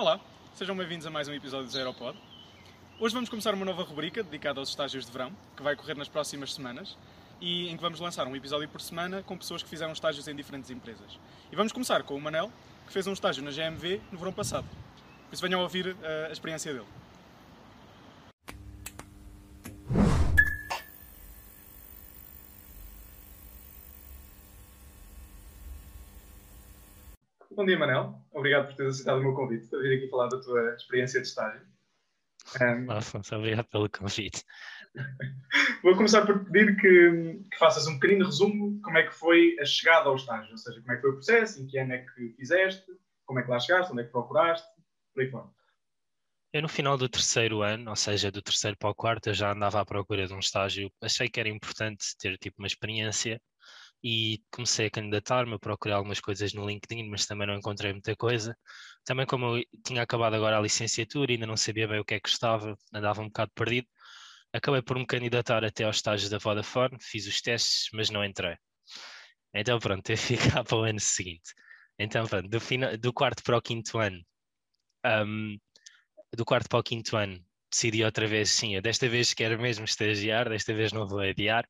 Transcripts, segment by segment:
Olá, sejam bem-vindos a mais um episódio do Zeropod. Hoje vamos começar uma nova rubrica dedicada aos estágios de verão, que vai correr nas próximas semanas e em que vamos lançar um episódio por semana com pessoas que fizeram estágios em diferentes empresas. E vamos começar com o Manel, que fez um estágio na GMV no verão passado. Por isso venham ouvir uh, a experiência dele. Bom dia, Manel. Obrigado por teres aceitado o meu convite para vir aqui falar da tua experiência de estágio. Um... Afonso, obrigado pelo convite. Vou começar por pedir que, que, faças um pequenino resumo de como é que foi a chegada ao estágio, ou seja, como é que foi o processo, em que ano é que fizeste, como é que lá chegaste, onde é que procuraste, por aí fora. Eu no final do terceiro ano, ou seja, do terceiro para o quarto, eu já andava à procura de um estágio. Achei que era importante ter tipo uma experiência e comecei a candidatar-me, a procurar algumas coisas no LinkedIn, mas também não encontrei muita coisa. Também como eu tinha acabado agora a licenciatura ainda não sabia bem o que é que estava, andava um bocado perdido, acabei por me candidatar até aos estágios da Vodafone, fiz os testes, mas não entrei. Então pronto, eu ficar para o ano seguinte. Então pronto, do, final, do quarto para o quinto ano, um, do quarto para o quinto ano, decidi outra vez, sim, desta vez quero mesmo estagiar, desta vez não vou adiar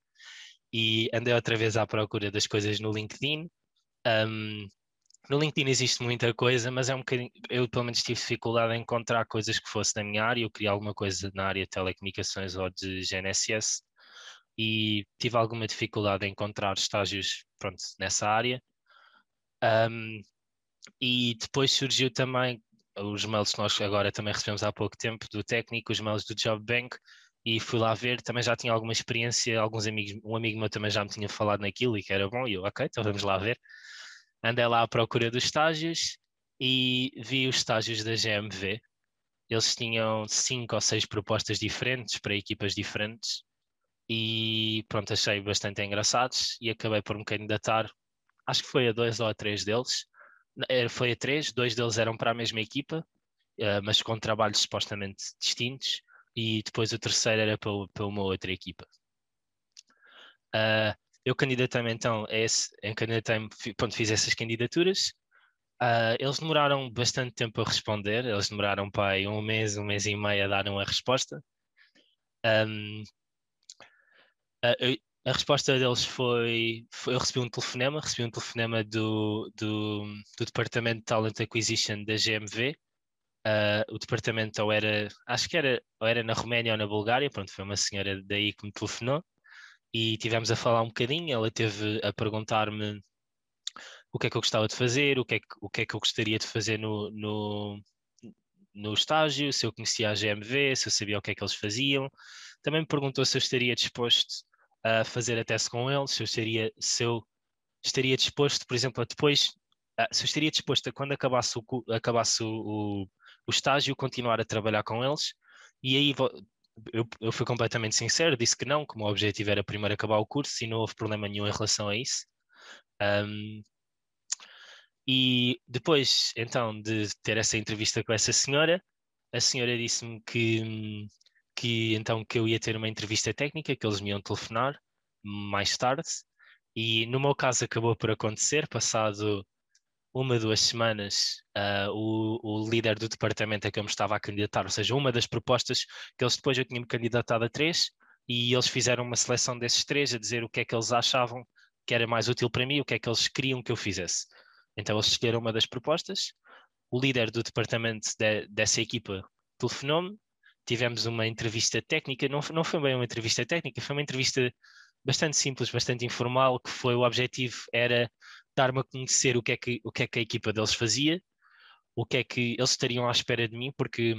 e andei outra vez à procura das coisas no LinkedIn. Um, no LinkedIn existe muita coisa, mas é um bocadinho, eu pelo menos tive dificuldade em encontrar coisas que fosse da minha área. Eu queria alguma coisa na área de telecomunicações ou de GNSS e tive alguma dificuldade em encontrar estágios pronto, nessa área. Um, e depois surgiu também os mails que nós agora também recebemos há pouco tempo do técnico, os mails do Job Bank, e fui lá ver, também já tinha alguma experiência, alguns amigos, um amigo meu também já me tinha falado naquilo e que era bom, e eu, ok, então vamos lá ver. Andei lá à procura dos estágios e vi os estágios da GMV. Eles tinham cinco ou seis propostas diferentes para equipas diferentes e pronto, achei bastante engraçados e acabei por me candidatar. Acho que foi a dois ou a três deles. Foi a três, dois deles eram para a mesma equipa, eh, mas com trabalhos supostamente distintos e depois o terceiro era para, para uma outra equipa. Uh, eu candidatei-me então a esse, candidatei pronto, fiz essas candidaturas. Uh, eles demoraram bastante tempo a responder, eles demoraram para um mês, um mês e meio a dar uma resposta. Um, a, a, resposta deles foi, foi, Eu recebi um telefonema, recebi um telefonema do, do, do Departamento de Talent Acquisition da GMV, Uh, o departamento ou era, acho que era, ou era na Roménia ou na Bulgária, pronto, foi uma senhora daí que me telefonou e tivemos a falar um bocadinho, ela teve a perguntar-me o que é que eu gostava de fazer, o que é que, o que, é que eu gostaria de fazer no, no, no estágio, se eu conhecia a GMV, se eu sabia o que é que eles faziam. Também me perguntou se eu estaria disposto a fazer a teste com eles, se eu estaria, se eu estaria disposto, por exemplo, a depois, se eu estaria disposto a quando acabasse o, acabasse o, o estágio, continuar a trabalhar com eles. E aí eu, eu fui completamente sincero, disse que não, como o objetivo era primeiro acabar o curso e não houve problema nenhum em relação a isso. Um, e depois, então, de ter essa entrevista com essa senhora, a senhora disse-me que, que então que eu ia ter uma entrevista técnica, que eles me iam telefonar mais tarde. E no meu caso acabou por acontecer, passado uma, duas semanas, uh, o, o, líder do departamento a que eu me estava a candidatar, ou seja, uma das propostas que eles depois eu tinha-me candidatado a três, e eles fizeram uma seleção desses três a dizer o que é que eles achavam que era mais útil para mim, o que é que eles queriam que eu fizesse. Então eles escolheram uma das propostas, o líder do departamento de, dessa equipa telefonou-me, tivemos uma entrevista técnica, não, não foi bem uma entrevista técnica, foi uma entrevista bastante simples, bastante informal, que foi o objetivo era dar-me a conhecer o que, é que, o que é que a equipa deles fazia, o que é que eles estariam à espera de mim, porque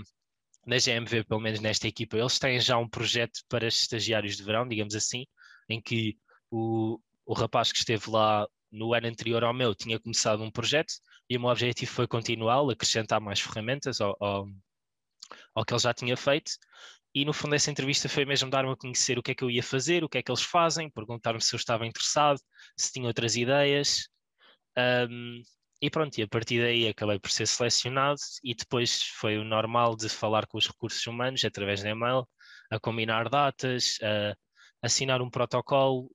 na GMV, pelo menos nesta equipa, eles têm já um projeto para estagiários de verão, digamos assim, em que o, o rapaz que esteve lá no ano anterior ao meu tinha começado um projeto e o meu objetivo foi continuá-lo, acrescentar mais ferramentas ao, ao, ao que ele já tinha feito. E no fundo, essa entrevista foi mesmo dar-me a conhecer o que é que eu ia fazer, o que é que eles fazem, perguntar-me se eu estava interessado, se tinha outras ideias, um, e pronto, e a partir daí acabei por ser selecionado e depois foi o normal de falar com os recursos humanos através de e-mail, a combinar datas, a assinar um protocolo,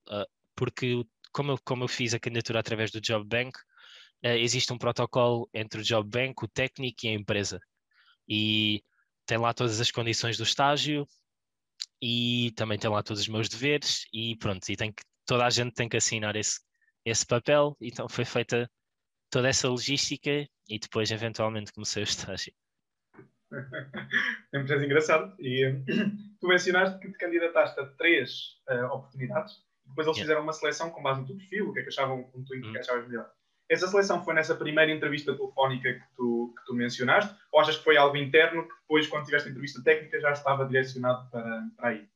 porque como eu, como eu fiz a candidatura através do Job Bank, existe um protocolo entre o Job Bank, o técnico e a empresa. e tem lá todas as condições do estágio e também tem lá todos os meus deveres e pronto, e tem que, toda a gente tem que assinar esse, esse papel, então foi feita toda essa logística e depois eventualmente comecei o estágio. É muito engraçado. E tu mencionaste que te candidataste a três uh, oportunidades e depois eles yeah. fizeram uma seleção com base no teu perfil, o que é que achavam, como tu hum. achavas melhor. Essa seleção foi nessa primeira entrevista telefónica que tu, que tu mencionaste? Ou achas que foi algo interno que depois, quando tiveste a entrevista técnica, já estava direcionado para, para aí?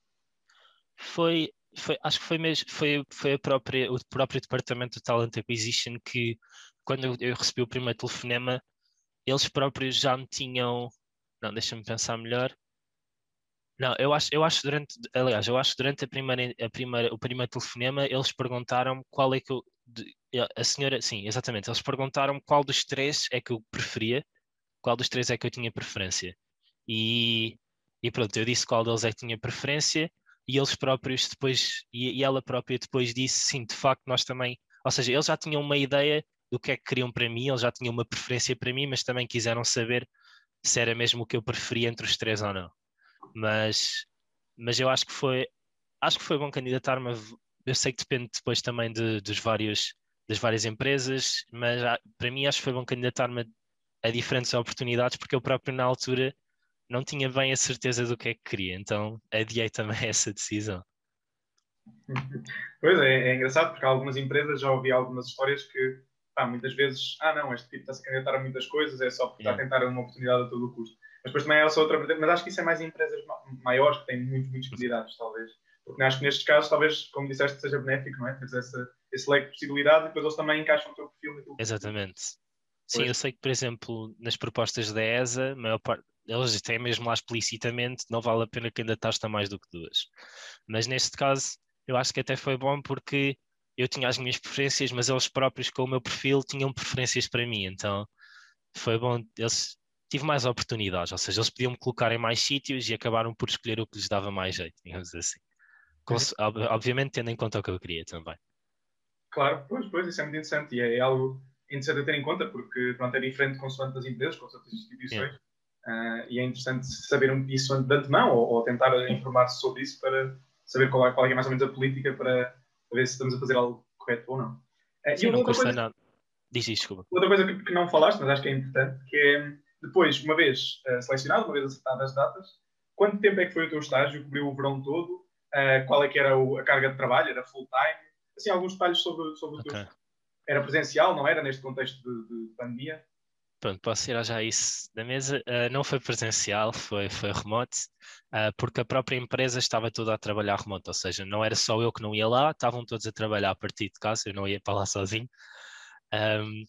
Foi, foi, acho que foi mesmo, foi, foi a própria, o próprio departamento de Talent Acquisition que, quando eu, eu recebi o primeiro telefonema, eles próprios já me tinham. Não, deixa-me pensar melhor. Não, eu acho, eu acho durante, aliás, eu acho durante a primeira, a primeira, o primeiro telefonema eles perguntaram qual é que eu, a senhora, sim, exatamente, eles perguntaram qual dos três é que eu preferia, qual dos três é que eu tinha preferência. E, e pronto, eu disse qual deles é que tinha preferência e eles próprios depois, e, e ela própria depois disse, sim, de facto nós também, ou seja, eles já tinham uma ideia do que é que queriam para mim, eles já tinham uma preferência para mim, mas também quiseram saber se era mesmo o que eu preferia entre os três ou não. Mas, mas eu acho que foi, acho que foi bom candidatar-me. Eu sei que depende depois também de, dos vários das várias empresas, mas para mim acho que foi bom candidatar-me a diferentes oportunidades, porque eu próprio na altura não tinha bem a certeza do que é que queria, então adiei também essa decisão. Pois é, é engraçado porque algumas empresas já ouvi algumas histórias que pá, muitas vezes, ah não, este tipo está-se a candidatar a muitas coisas, é só porque yeah. está a tentar uma oportunidade a todo o custo. Mas depois também é essa outra mas acho que isso é mais em empresas maiores que têm muitos, muitos candidatos, talvez. Porque acho que nestes casos, talvez, como disseste, seja benéfico, não é? Teres essa, esse leque de possibilidades e depois eles também encaixam o teu perfil. Exatamente. Sim, eu sei que, por exemplo, nas propostas da ESA, maior parte, eles têm mesmo lá explicitamente, não vale a pena que ainda a mais do que duas. Mas neste caso, eu acho que até foi bom porque eu tinha as minhas preferências, mas eles próprios, com o meu perfil, tinham preferências para mim. Então foi bom, eles tive mais oportunidades, ou seja, eles podiam me colocar em mais sítios e acabaram por escolher o que lhes dava mais jeito, digamos assim. Com, uhum. obviamente tendo em conta o que eu queria também. Claro, pois, pois, isso é muito interessante e é, é algo interessante a ter em conta porque pronto, é diferente consoante das empresas, consoante das instituições yeah. Uh, e é interessante saber isso de antemão ou, ou tentar informar-se sobre isso para saber qual é, qual é mais ou menos a política para, ver se estamos a fazer algo correto ou não. Uh, Sim, e não custa coisa, nada. Diz isso, desculpa. Outra coisa que, que, não falaste, mas acho que é importante, que é depois, uma vez uh, selecionado, uma vez acertadas as datas, quanto tempo é que foi o teu estágio? Cobriu o verão todo? qual é que era o, a carga de trabalho? Era full time? assim, alguns detalhes sobre, sobre okay. o teu. Era presencial, não era? Neste contexto de, de pandemia? Pronto, posso tirar já isso da mesa. Uh, não foi presencial, foi, foi remoto, uh, porque a própria empresa estava toda a trabalhar remoto, ou seja, não era só eu que não ia lá, estavam todos a trabalhar a partir de casa, eu não ia para lá sozinho. Um, uh,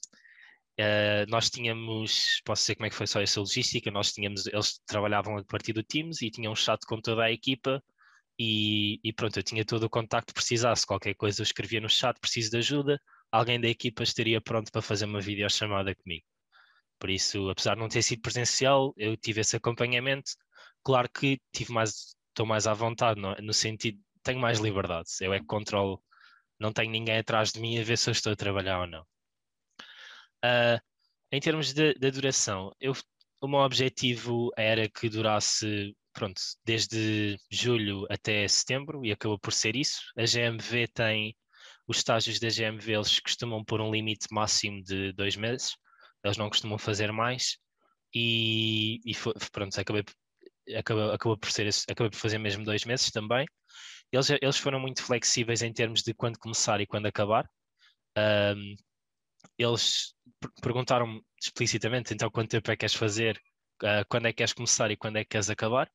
ah, nós tínhamos, posso dizer como é que foi só essa logística, nós tínhamos, eles trabalhavam a partir do Teams e tinham um chat com toda a equipa e, e, pronto, eu tinha todo o contacto, precisasse qualquer coisa, eu escrevia no chat, preciso de ajuda, alguém da equipa estaria pronto para fazer uma videochamada comigo. Por isso, apesar de não ter sido presencial, eu tive esse acompanhamento. Claro que tive mais, estou mais à vontade? É? no sentido, tenho mais liberdade. Eu é que controlo, não tenho ninguém atrás de mim a ver se eu estou a trabalhar ou não. Uh, em termos de duração, eu, o meu objetivo era que durasse pronto, desde julho até setembro e acabou por ser isso. A GMV tem os estágios da GMV, eles costumam pôr um limite máximo de dois meses, eles não costumam fazer mais e, e foi, pronto, acabei, acabou, acabou, por ser, acabei por fazer mesmo dois meses também. Eles, eles foram muito flexíveis em termos de quando começar e quando acabar. Um, eles perguntaram-me explicitamente então quanto tempo é que queres fazer, uh, quando é que queres começar e quando é que queres acabar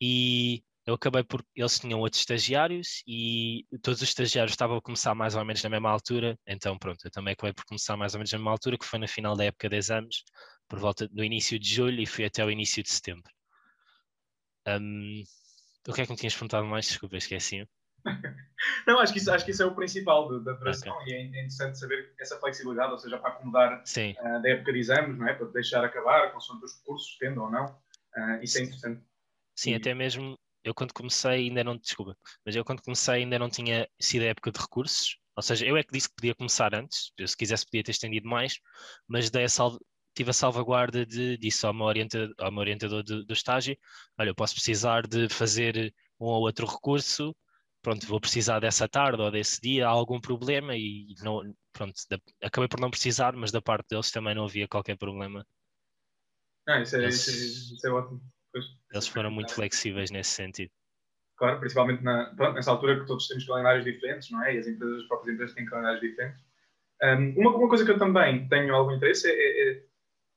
e eu acabei por. Eles tinham outros estagiários e todos os estagiários estavam a começar mais ou menos na mesma altura, então pronto, eu também acabei por começar mais ou menos na mesma altura, que foi na final da época de exames, por volta do início de julho e fui até o início de setembro. Um, o que é que me tinhas perguntado mais? Desculpa, esqueci. Não, acho que isso, acho que isso é o principal da duração okay. e é interessante saber essa flexibilidade, ou seja, para acomodar uh, da época de exames, não é? Para deixar acabar, consoante os recursos, tendo ou não. Uh, isso é interessante. Sim, até mesmo eu quando comecei ainda não, desculpa, mas eu quando comecei ainda não tinha sido a época de recursos, ou seja, eu é que disse que podia começar antes, eu, se quisesse podia ter estendido mais, mas dei a, tive a salvaguarda de disse ao meu orientador, ao meu orientador do, do estágio: olha, eu posso precisar de fazer um ou outro recurso, pronto, vou precisar dessa tarde ou desse dia, há algum problema e não, pronto, da, acabei por não precisar, mas da parte deles também não havia qualquer problema. Ah, isso é, eles, isso é, isso é ótimo. Pois. Eles foram muito flexíveis nesse sentido. Claro, principalmente na, pronto, nessa altura que todos temos calendários diferentes, não é? E as, empresas, as próprias empresas têm calendários diferentes. Um, uma, uma, coisa que eu também tenho algum interesse é, é, é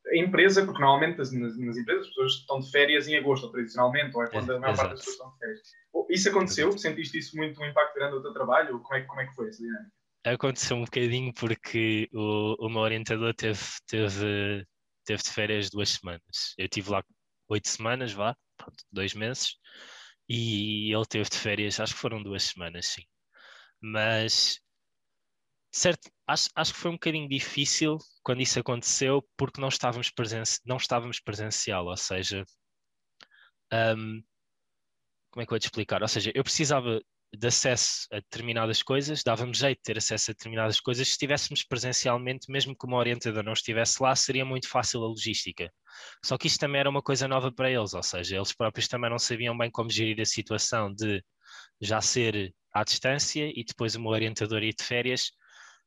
a empresa, porque normalmente nas, nas, empresas as pessoas estão de férias em agosto, tradicionalmente, ou é quando a maior parte das pessoas estão de férias. Isso aconteceu? Exato. Sentiste isso muito um impacto grande no teu trabalho? Como é, como é que foi essa dinâmica? Aconteceu um bocadinho porque o, o meu orientador teve, teve, teve de férias duas semanas. Eu tive lá oito semanas, vá, pronto, dois meses, e ele teve de férias, acho que foram duas semanas, sim. Mas certo, acho, acho que foi um bocadinho difícil quando isso aconteceu porque não estávamos, presen não estávamos presencial, ou seja, um, como é que eu vou te explicar? Ou seja, eu precisava de acesso a determinadas coisas, dava-me jeito de ter acesso a determinadas coisas. Se estivéssemos presencialmente, mesmo que uma orientador não estivesse lá, seria muito fácil a logística. Só que isto também era uma coisa nova para eles, ou seja, eles próprios também não sabiam bem como gerir a situação de já ser à distância e depois uma orientadora ir de férias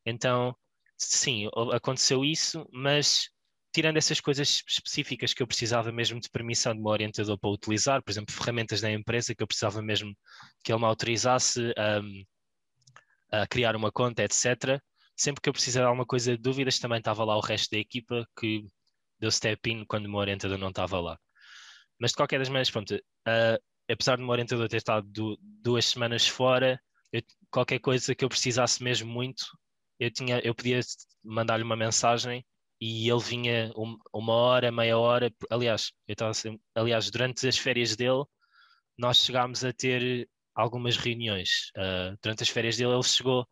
então, sim, aconteceu isso, mas tirando essas coisas específicas que eu precisava mesmo de permissão de um orientador para utilizar, por exemplo, ferramentas da empresa que eu precisava mesmo que ele me autorizasse um, a criar uma conta, etc. Sempre que eu precisava de alguma coisa de dúvidas, também estava lá o resto da equipa que deu step in quando o meu orientador não estava lá. Mas de qualquer das maneiras, pronto, uh, apesar de o meu orientador ter estado duas semanas fora, eu, qualquer coisa que eu precisasse mesmo muito, eu, tinha, eu podia mandar-lhe uma mensagem e ele vinha uma hora, meia hora. Aliás, eu estava assim, aliás, durante as férias dele, nós chegámos a ter algumas reuniões. Uh, durante as férias dele, ele chegou,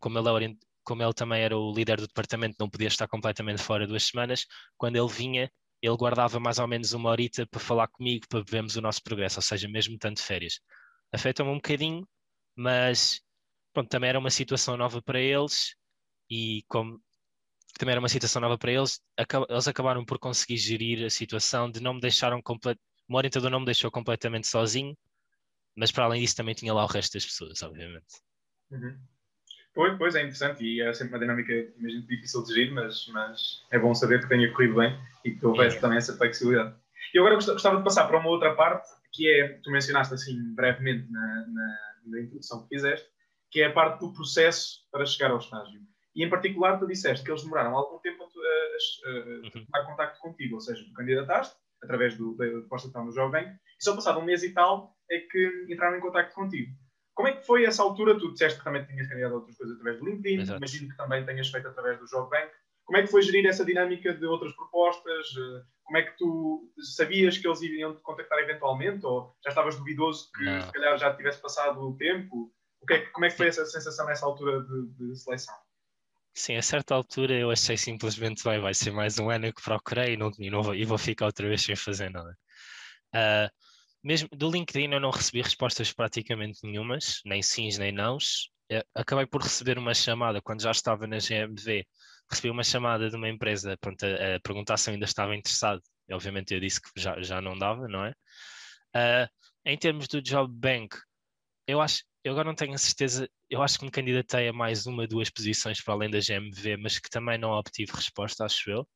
como ele, como ele também era o líder do departamento, não podia estar completamente fora duas semanas. Quando ele vinha, ele guardava mais ou menos uma horita para falar comigo, para vermos o nosso progresso, ou seja, mesmo tanto férias. Afeta-me um bocadinho, mas pronto, também era uma situação nova para eles e como também era uma situação nova para eles, eles acabaram por conseguir gerir a situação de não me deixaram completamente. O orientador não me deixou completamente sozinho, mas para além disso também tinha lá o resto das pessoas, obviamente. Uhum. Pois, pois é interessante e é sempre uma dinâmica, imagino, difícil de gerir, mas, mas é bom saber que tenha corrido bem e que houvesse é. também essa flexibilidade. E agora gostava de passar para uma outra parte, que é, tu mencionaste assim brevemente na, na, na introdução que fizeste, que é a parte do processo para chegar ao estágio. E em particular, tu disseste que eles demoraram algum tempo a, a, a uhum. tomar contacto contigo, ou seja, candidataste através do, da proposta que no Jovem, e só passado um mês e tal é que entraram em contacto contigo. Como é que foi essa altura? Tu disseste que também tinhas candidato a outras coisas através do LinkedIn, Exato. imagino que também tenhas feito através do Jovem. Como é que foi gerir essa dinâmica de outras propostas? Como é que tu sabias que eles iriam te contactar eventualmente? Ou já estavas duvidoso que Não. se calhar já tivesse passado o tempo? O que é, como é que foi essa sensação nessa altura de, de seleção? Sim, a certa altura eu achei simplesmente vai, ser mais um ano que procurei e, não, e, não vou, e vou ficar outra vez sem fazer nada. Uh, mesmo do LinkedIn eu não recebi respostas praticamente nenhumas, nem sims nem nãos. Acabei por receber uma chamada quando já estava na GMV, recebi uma chamada de uma empresa pronto, a, a perguntar se eu ainda estava interessado. Obviamente eu disse que já, já não dava, não é? Uh, em termos do Job Bank, eu acho, eu agora não tenho a certeza, eu acho que me candidatei a mais uma, duas posições para além da GMV, mas que também não obtive resposta, acho eu.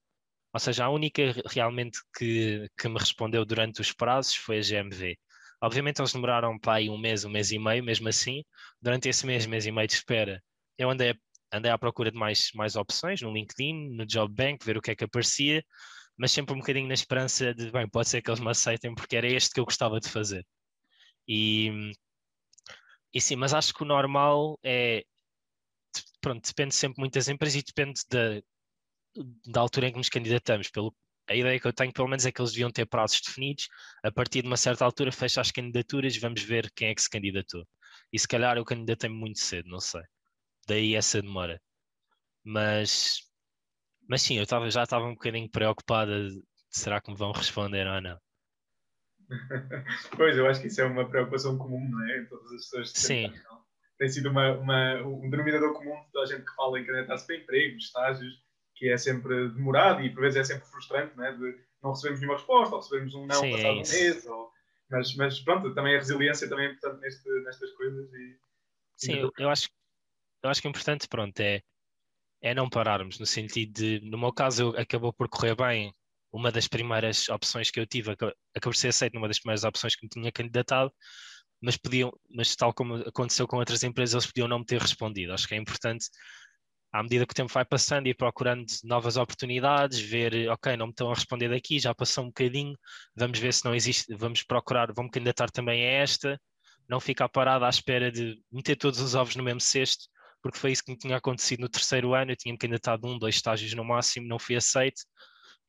Ou seja, a única realmente que, que me respondeu durante os prazos foi a GMV. Obviamente eles demoraram para aí um mês, um mês e meio, mesmo assim, durante esse mês, mês e meio de espera, eu andei, andei à procura de mais, mais opções no LinkedIn, no Job Bank, ver o que é que aparecia, mas sempre um bocadinho na esperança de, bem, pode ser que eles me aceitem porque era este que eu gostava de fazer. E e sim, mas acho que o normal é. Pronto, depende sempre muito das empresas e depende da, da altura em que nos candidatamos. Pelo, a ideia que eu tenho, pelo menos, é que eles deviam ter prazos definidos. A partir de uma certa altura, fecha as candidaturas, vamos ver quem é que se candidatou. E se calhar eu candidatei-me muito cedo, não sei. Daí essa demora. Mas, mas sim, eu tava, já estava um bocadinho preocupada será que me vão responder ou não. pois, eu acho que isso é uma preocupação comum, não é? Em todas as pessoas. Sim. Tem sido uma, uma, um denominador comum de toda a gente que fala em candidatar-se para empregos, estágios, que é sempre demorado e por vezes é sempre frustrante, né? de não recebemos nenhuma resposta, ou recebemos um não Sim, passado é um mês, ou... mas, mas pronto, também a resiliência também é importante neste, nestas coisas. E, Sim, eu, eu, acho, eu acho que o importante, pronto, é, é não pararmos, no sentido de, no meu caso, acabou por correr bem. Uma das primeiras opções que eu tive, acabou por ser aceito numa das primeiras opções que me tinha candidatado, mas podiam, mas tal como aconteceu com outras empresas, eles podiam não me ter respondido. Acho que é importante à medida que o tempo vai passando e procurando novas oportunidades, ver, ok, não me estão a responder daqui, já passou um bocadinho, vamos ver se não existe, vamos procurar, vamos candidatar também a esta, não ficar parado à espera de meter todos os ovos no mesmo cesto, porque foi isso que me tinha acontecido no terceiro ano, eu tinha-me candidatado um, dois estágios no máximo, não fui aceito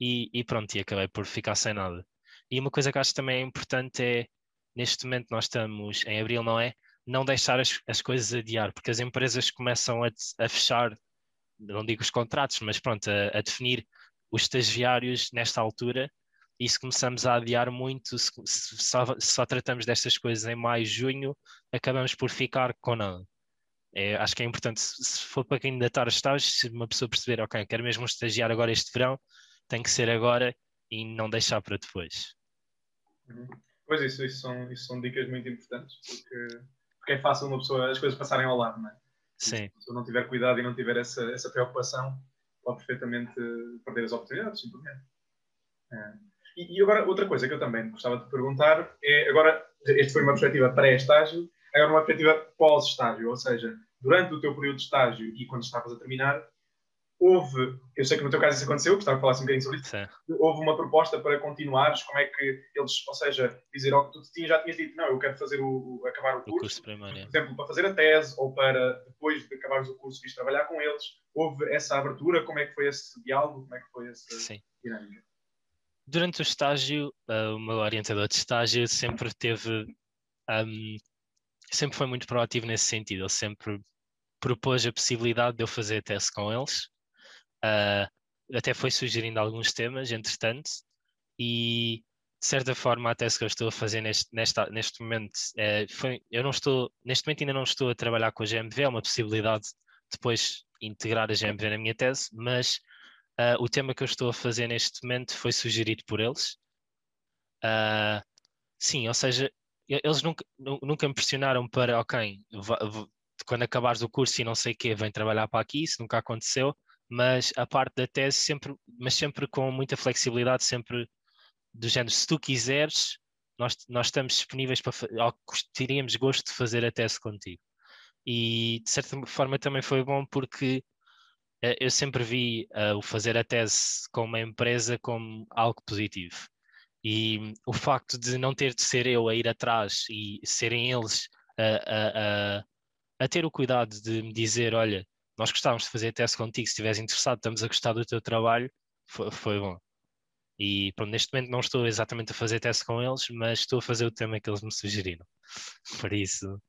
e, e pronto, e acabei por ficar sem nada. E uma coisa que acho também é importante é, neste momento nós estamos em abril, não é? Não deixar as, as coisas adiar, porque as empresas começam a, a fechar não digo os contratos, mas pronto, a, a definir os estagiários nesta altura e se começamos a adiar muito, se, se, só, se, só, tratamos destas coisas em maio, junho, acabamos por ficar com nada. É, acho que é importante, se for para quem está a estágios, se uma pessoa perceber, ok, quero mesmo estagiar agora este verão, tem que ser agora e não deixar para depois. Uhum. Pois isso, isso são, isso são dicas muito importantes, porque, porque é fácil uma pessoa as coisas passarem ao lado, não é? Sim. Se não tiver cuidado e não tiver essa, essa preocupação, pode perfeitamente perder as oportunidades, simplesmente. É. E, e, agora, outra coisa que eu também gostava de perguntar é, agora, este foi uma perspectiva pré-estágio, agora uma perspectiva pós-estágio, ou seja, durante o teu período de estágio e quando estavas a terminar, houve, eu sei que no teu caso isso aconteceu, gostava de falar um bocadinho sobre isso, Sim. houve uma proposta para continuares, como é que eles, ou seja, dizer, oh, tu já tinhas dito, não, eu quero fazer o, acabar o curso, o curso primário. por exemplo, para fazer a tese, ou para depois de acabares o curso, vires trabalhar com eles, houve essa abertura, como é que foi esse diálogo, como é que foi essa Sim. dinâmica? Durante o estágio, uh, o meu orientador de estágio sempre teve, um, sempre foi muito proativo nesse sentido, ele sempre propôs a possibilidade de eu fazer a tese com eles, Uh, até foi sugerindo alguns temas, entretanto, e de certa forma a tese que eu estou a fazer neste, nesta, neste momento é, foi, eu não estou, neste momento ainda não estou a trabalhar com a GMV, é uma possibilidade depois integrar a GMV na minha tese, mas uh, o tema que eu estou a fazer neste momento foi sugerido por eles. Uh, sim, ou seja, eles nunca, nunca me pressionaram para, ok, quando acabares o curso e não sei o quê, vem trabalhar para aqui, isso nunca aconteceu mas a parte da tese sempre, mas sempre com muita flexibilidade, sempre do género, se tu quiseres, nós, nós estamos disponíveis para teríamos gosto de fazer a tese contigo. E de certa forma também foi bom porque uh, eu sempre vi uh, o fazer a tese com uma empresa como algo positivo. E o facto de não ter de ser eu a ir atrás e serem eles a, a, a, a ter o cuidado de me dizer: olha, nós gostávamos de fazer teste contigo, se estiveres interessado, estamos a gostar do teu trabalho, foi, foi bom. E pronto, neste momento não estou exatamente a fazer teste com eles, mas estou a fazer o tema que eles me sugeriram. Por isso.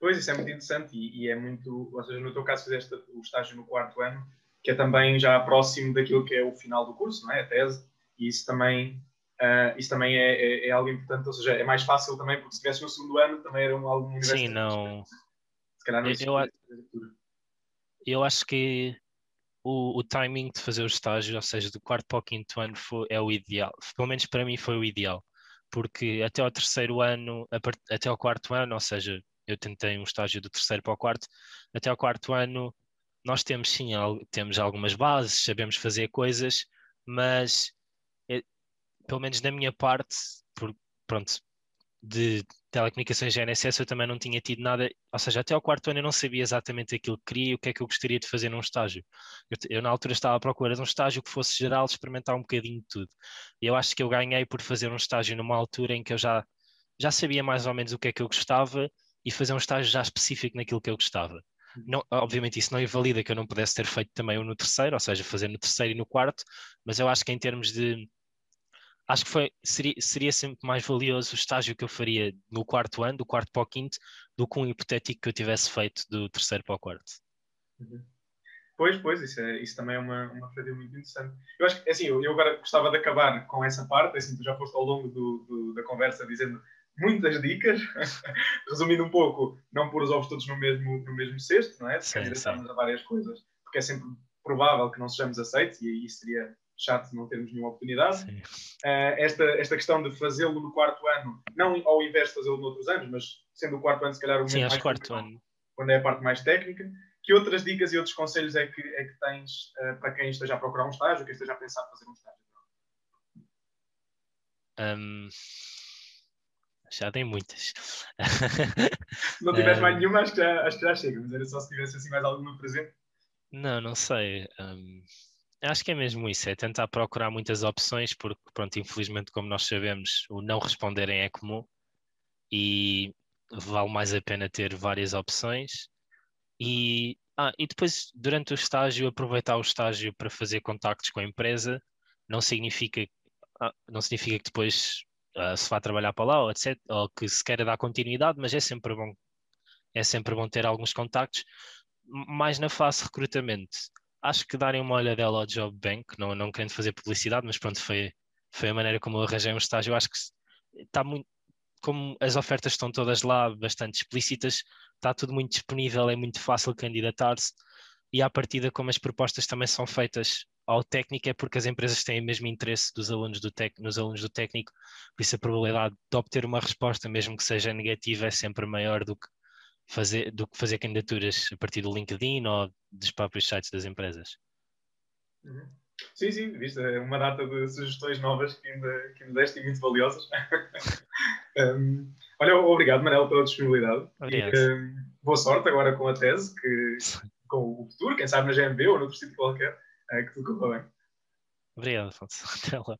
Pois, isso é muito interessante e, e, é muito. Ou seja, no teu caso, fizeste o estágio no quarto ano, que é também já próximo daquilo que é o final do curso, não é? A tese, e isso também. Uh, isso também é, é, é, algo importante, ou seja, é mais fácil também, porque se estivesse no segundo ano também era um, algo Sim, não. Se calhar não eu, eu, eu acho que o, o, timing de fazer o estágio, ou seja, do quarto para o quinto ano, foi, é o ideal. Pelo menos para mim foi o ideal. Porque até ao terceiro ano, até ao quarto ano, ou seja, eu tentei um estágio do terceiro para o quarto, até ao quarto ano nós temos sim temos algumas bases, sabemos fazer coisas, mas é, pelo menos na minha parte, por, pronto, de telecomunicações GNSS eu também não tinha tido nada, ou seja, até ao quarto ano eu não sabia exatamente aquilo que queria e o que é que eu gostaria de fazer num estágio. Eu, eu, na altura estava à procura de um estágio que fosse geral, experimentar um bocadinho de tudo. E eu acho que eu ganhei por fazer um estágio numa altura em que eu já, já sabia mais ou menos o que é que eu gostava e fazer um estágio já específico naquilo que eu gostava. Não, obviamente isso não invalida que eu não pudesse ter feito também um no terceiro, ou seja, fazer no terceiro e no quarto, mas eu acho que em termos de acho que foi, seria, seria sempre mais valioso o estágio que eu faria no quarto ano, do quarto para o quinto, do que um hipotético que eu tivesse feito do terceiro para o quarto. Uhum. Pois, pois, isso, é, isso também é uma, uma muito interessante. Eu acho que, assim, eu, eu, agora gostava de acabar com essa parte, assim, tu já foste ao longo do, do, da conversa dizendo muitas dicas, resumindo um pouco, não pôr os ovos todos no mesmo, no mesmo cesto, não é? Sim, sim. a várias coisas, porque é sempre provável que não sejamos aceitos, e aí seria chato não termos nenhuma oportunidade. Uh, esta, esta questão de fazê-lo no quarto ano, não ao invés de fazê-lo noutros anos, mas sendo o quarto ano, se calhar, o Sim, mais quarto ano. quando é a parte mais técnica. Que outras dicas e outros conselhos é que, é que tens uh, para quem esteja a procurar um estágio, quem esteja a pensar fazer um estágio? Um, já dei muitas. se não tiveres um, mais nenhuma, acho que, já, acho que já chega, mas era só se tivesse assim mais alguma presente. Não, não sei. Um, acho que é mesmo isso, é tentar procurar muitas opções, porque, pronto, infelizmente, como nós sabemos, o não responderem é comum e vale mais a pena ter várias opções. E, ah, e depois, durante o estágio, aproveitar o estágio para fazer contactos com a empresa, não significa, ah, não significa que depois uh, se vá trabalhar para lá, ou, etc., ou que se queira dar continuidade, mas é sempre bom, é sempre bom ter alguns contactos, mais na fase recrutamento acho que darem uma olhadela ao Job Bank, não, não querendo fazer publicidade, mas pronto, foi, foi a maneira como eu arranjei um estágio. Acho que está muito, como as ofertas estão todas lá, bastante explícitas, está tudo muito disponível, é muito fácil candidatar-se. E à partida, como as propostas também são feitas ao técnico, é porque as empresas têm o mesmo interesse dos alunos do tec, nos alunos do técnico, por isso a probabilidade de obter uma resposta, mesmo que seja negativa, é sempre maior do que fazer, do que fazer candidaturas a partir do LinkedIn ou dos próprios sites das empresas. Uhum. Sim, sim, viste, é uma data de sugestões novas que ainda, que me deste e muito valiosas. um, olha, obrigado, Manel, pela disponibilidade. Obrigado. E, um, boa sorte agora com a tese, que, com o futuro, quem sabe na GMB ou noutro sítio qualquer, é, que tudo corra bem. Obrigado, Afonso. Até lá.